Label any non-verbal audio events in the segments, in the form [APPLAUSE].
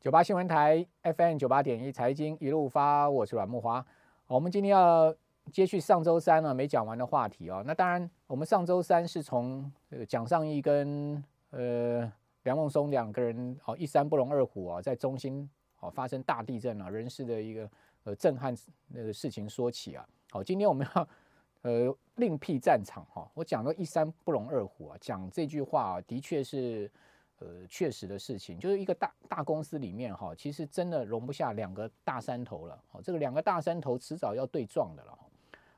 九八新闻台 FM 九八点一财经一路发，我是阮木华。我们今天要接续上周三呢没讲完的话题哦。那当然，我们上周三是从呃蒋尚义跟呃梁孟松两个人哦一山不容二虎啊，在中心哦发生大地震啊，人事的一个呃震撼那个事情说起啊。好，今天我们要 [LAUGHS] 呃另辟战场哈。我讲到一山不容二虎啊，讲这句话啊，的确是。呃，确实的事情，就是一个大大公司里面哈，其实真的容不下两个大山头了。哦，这个两个大山头迟早要对撞的了。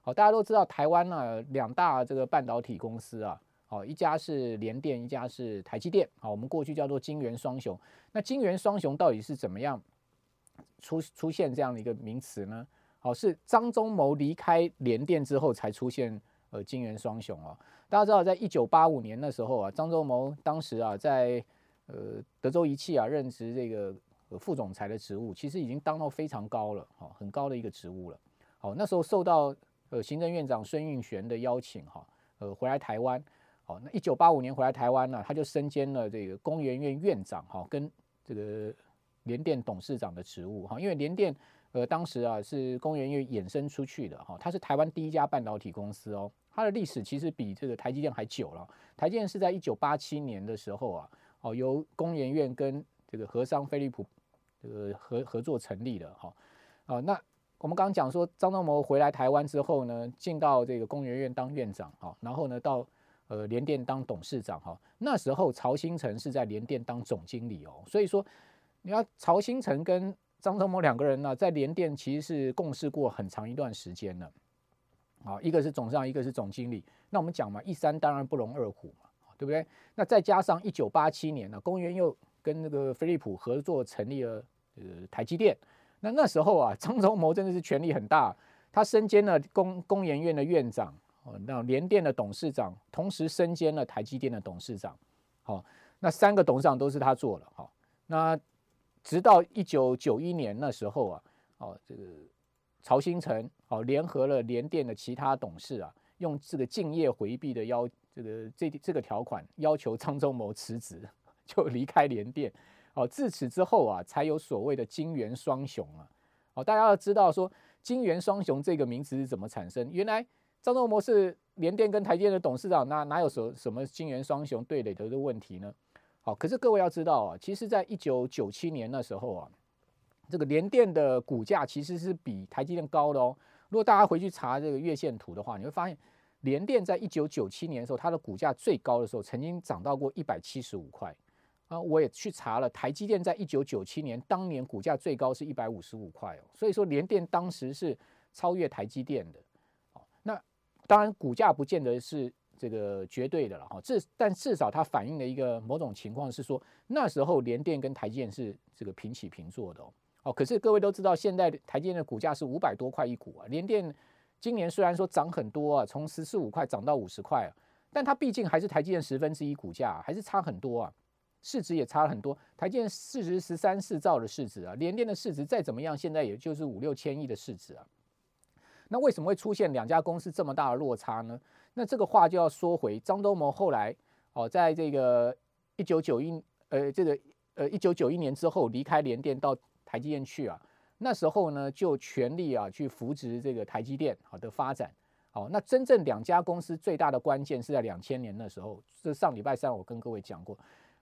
好，大家都知道台湾呢两大这个半导体公司啊，好，一家是联电，一家是台积电。好，我们过去叫做晶圆双雄。那晶圆双雄到底是怎么样出出现这样的一个名词呢？好，是张忠谋离开联电之后才出现。呃，金元双雄哦，大家知道，在一九八五年那时候啊，张忠谋当时啊，在呃德州仪器啊任职这个副总裁的职务，其实已经当到非常高了，哈，很高的一个职务了。好，那时候受到呃行政院长孙运璇的邀请，哈，呃回来台湾，好，那一九八五年回来台湾呢，他就身兼了这个工研院院长，哈，跟这个联电董事长的职务，哈，因为联电呃当时啊是工研院衍生出去的，哈，它是台湾第一家半导体公司哦。它的历史其实比这个台积电还久了。台积电是在一九八七年的时候啊，哦，由工研院跟这个和商飞利浦这个合合作成立的哈。啊，那我们刚刚讲说张忠谋回来台湾之后呢，进到这个工研院当院长哈，然后呢到呃联电当董事长哈。那时候曹新成是在联电当总经理哦，所以说你要曹新成跟张忠谋两个人呢，在联电其实是共事过很长一段时间了。啊，一个是总上，一个是总经理。那我们讲嘛，一山当然不容二虎嘛，对不对？那再加上一九八七年呢，公元又跟那个飞利浦合作成立了呃台积电。那那时候啊，张忠谋真的是权力很大，他身兼了工工研院的院长，哦，那联电的董事长，同时身兼了台积电的董事长。好，那三个董事长都是他做了。好，那直到一九九一年那时候啊，哦，这个。曹新成哦，联合了联电的其他董事啊，用这个敬业回避的要这个这这个条款，要求张忠谋辞职，[LAUGHS] 就离开联电。哦，自此之后啊，才有所谓的金元双雄啊。哦，大家要知道说金元双雄这个名词是怎么产生？原来张忠谋是联电跟台电的董事长，那哪有什什么金元双雄对垒的问题呢？好，可是各位要知道啊，其实在一九九七年那时候啊。这个联电的股价其实是比台积电高的哦。如果大家回去查这个月线图的话，你会发现联电在一九九七年的时候，它的股价最高的时候曾经涨到过一百七十五块啊。我也去查了，台积电在一九九七年当年股价最高是一百五十五块哦。所以说联电当时是超越台积电的哦。那当然股价不见得是这个绝对的了哈。至但至少它反映了一个某种情况是说，那时候联电跟台积电是这个平起平坐的哦。哦，可是各位都知道，现在台积电的股价是五百多块一股啊。联电今年虽然说涨很多啊，从十四五块涨到五十块啊，但它毕竟还是台积电十分之一股价，还是差很多啊，市值也差了很多。台积电市值十三四兆的市值啊，联电的市值再怎么样，现在也就是五六千亿的市值啊。那为什么会出现两家公司这么大的落差呢？那这个话就要说回张忠谋后来哦，在这个一九九一呃这个呃一九九一年之后离开联电到。台积电去啊，那时候呢就全力啊去扶植这个台积电好的发展。好，那真正两家公司最大的关键是在两千年的时候，这上礼拜三我跟各位讲过，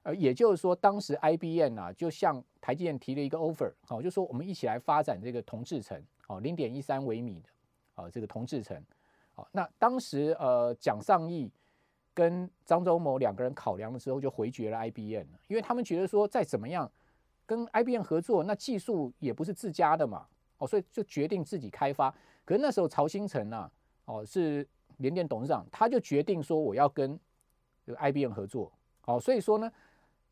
呃，也就是说当时 IBM 啊就向台积电提了一个 offer，好，就说我们一起来发展这个同制程，好，零点一三微米的，好，这个同制程，好，那当时呃蒋尚义跟张忠谋两个人考量的时候就回绝了 IBM，因为他们觉得说再怎么样。跟 IBM 合作，那技术也不是自家的嘛，哦，所以就决定自己开发。可是那时候曹新成啊，哦，是联电董事长，他就决定说我要跟这个 IBM 合作，哦，所以说呢，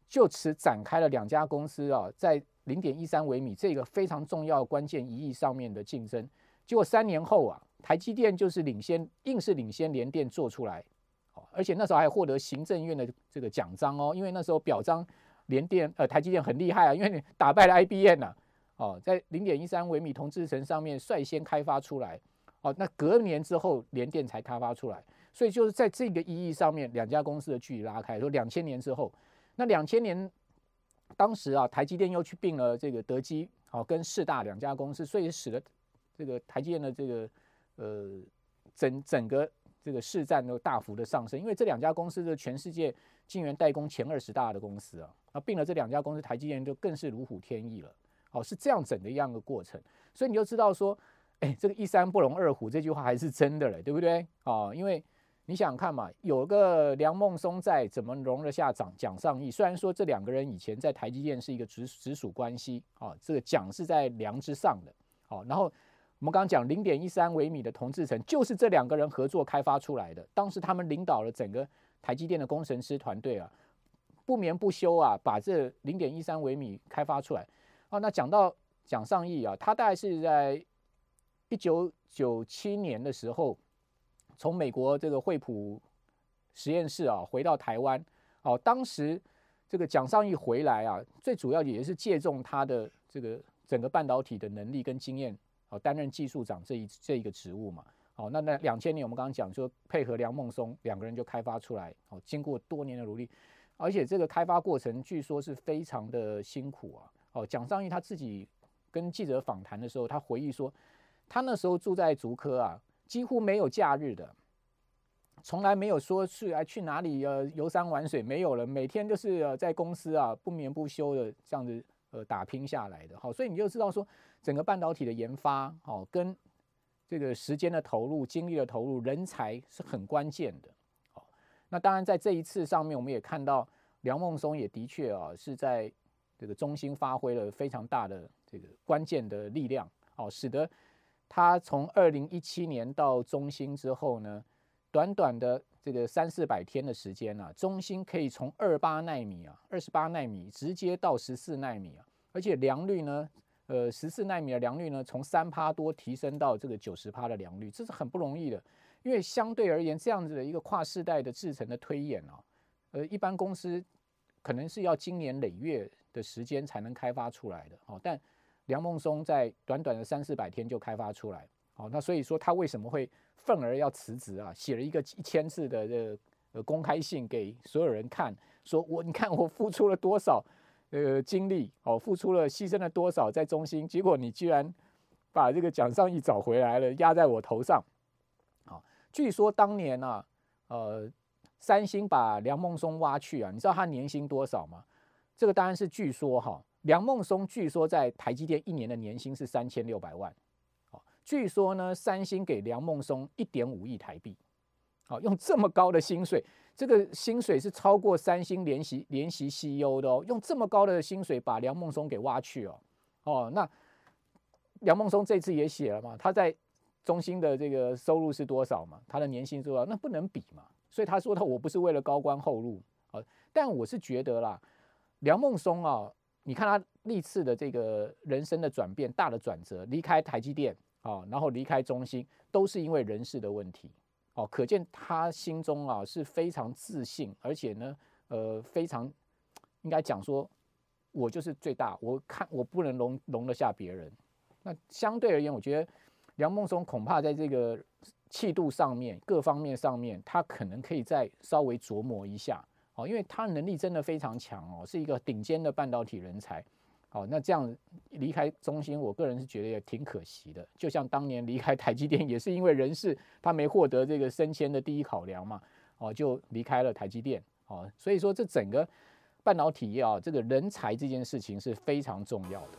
就此展开了两家公司啊，在零点一三微米这个非常重要关键一役上面的竞争。结果三年后啊，台积电就是领先，硬是领先联电做出来，哦，而且那时候还获得行政院的这个奖章哦，因为那时候表彰。联电呃，台积电很厉害啊，因为你打败了 IBM 呐，哦，在零点一三微米同制程上面率先开发出来，哦，那隔年之后联电才开发出来，所以就是在这个意义上面，两家公司的距离拉开。说两千年之后，那两千年当时啊，台积电又去并了这个德基，哦跟四大两家公司，所以使得这个台积电的这个呃整整个这个市占都大幅的上升，因为这两家公司的全世界晶圆代工前二十大的公司啊，那并了这两家公司，台积电就更是如虎添翼了，好是这样整的一样的过程，所以你就知道说，哎，这个一山不容二虎这句话还是真的嘞，对不对？啊，因为。你想看嘛，有个梁孟松在，怎么容得下蒋蒋尚义？虽然说这两个人以前在台积电是一个直直属关系，啊，这个蒋是在梁之上的，好，然后我们刚刚讲零点一三微米的同志层，就是这两个人合作开发出来的。当时他们领导了整个台积电的工程师团队啊，不眠不休啊，把这零点一三微米开发出来。哦，那讲到蒋尚义啊，他大概是在一九九七年的时候。从美国这个惠普实验室啊回到台湾，哦，当时这个蒋尚义回来啊，最主要也是借重他的这个整个半导体的能力跟经验，哦，担任技术长这一这一个职务嘛，哦，那那两千年我们刚刚讲说配合梁孟松两个人就开发出来，哦，经过多年的努力，而且这个开发过程据说是非常的辛苦啊，哦，蒋尚义他自己跟记者访谈的时候，他回忆说，他那时候住在竹科啊。几乎没有假日的，从来没有说去哎去哪里呃游山玩水没有了，每天就是呃在公司啊不眠不休的这样子呃打拼下来的，好，所以你就知道说整个半导体的研发哦跟这个时间的投入、精力的投入、人才是很关键的，那当然在这一次上面，我们也看到梁孟松也的确啊是在这个中心发挥了非常大的这个关键的力量，哦，使得。他从二零一七年到中兴之后呢，短短的这个三四百天的时间啊，中兴可以从二八纳米啊，二十八纳米直接到十四纳米啊，而且良率呢，呃，十四纳米的良率呢，从三趴多提升到这个九十趴的良率，这是很不容易的。因为相对而言，这样子的一个跨世代的制程的推演啊，呃，一般公司可能是要经年累月的时间才能开发出来的哦，但梁孟松在短短的三四百天就开发出来，哦，那所以说他为什么会愤而要辞职啊？写了一个一千字的这呃公开信给所有人看，说我你看我付出了多少呃精力，哦，付出了牺牲了多少在中心，结果你居然把这个奖上一找回来了，压在我头上。据说当年呢，呃，三星把梁孟松挖去啊，你知道他年薪多少吗？这个当然是据说哈。梁孟松据说在台积电一年的年薪是三千六百万，据说呢，三星给梁孟松一点五亿台币，好，用这么高的薪水，这个薪水是超过三星联席联席 CEO 的哦，用这么高的薪水把梁孟松给挖去哦，哦，那梁孟松这次也写了嘛，他在中兴的这个收入是多少嘛，他的年薪多少，那不能比嘛，所以他说他我不是为了高官厚禄啊，但我是觉得啦，梁孟松啊。你看他历次的这个人生的转变，大的转折，离开台积电啊，然后离开中兴，都是因为人事的问题，哦，可见他心中啊是非常自信，而且呢，呃，非常应该讲说，我就是最大，我看我不能容容得下别人。那相对而言，我觉得梁孟松恐怕在这个气度上面，各方面上面，他可能可以再稍微琢磨一下。哦，因为他能力真的非常强哦，是一个顶尖的半导体人才。哦，那这样离开中芯，我个人是觉得也挺可惜的。就像当年离开台积电，也是因为人事他没获得这个升迁的第一考量嘛，哦，就离开了台积电。哦，所以说这整个半导体业啊，这个人才这件事情是非常重要的。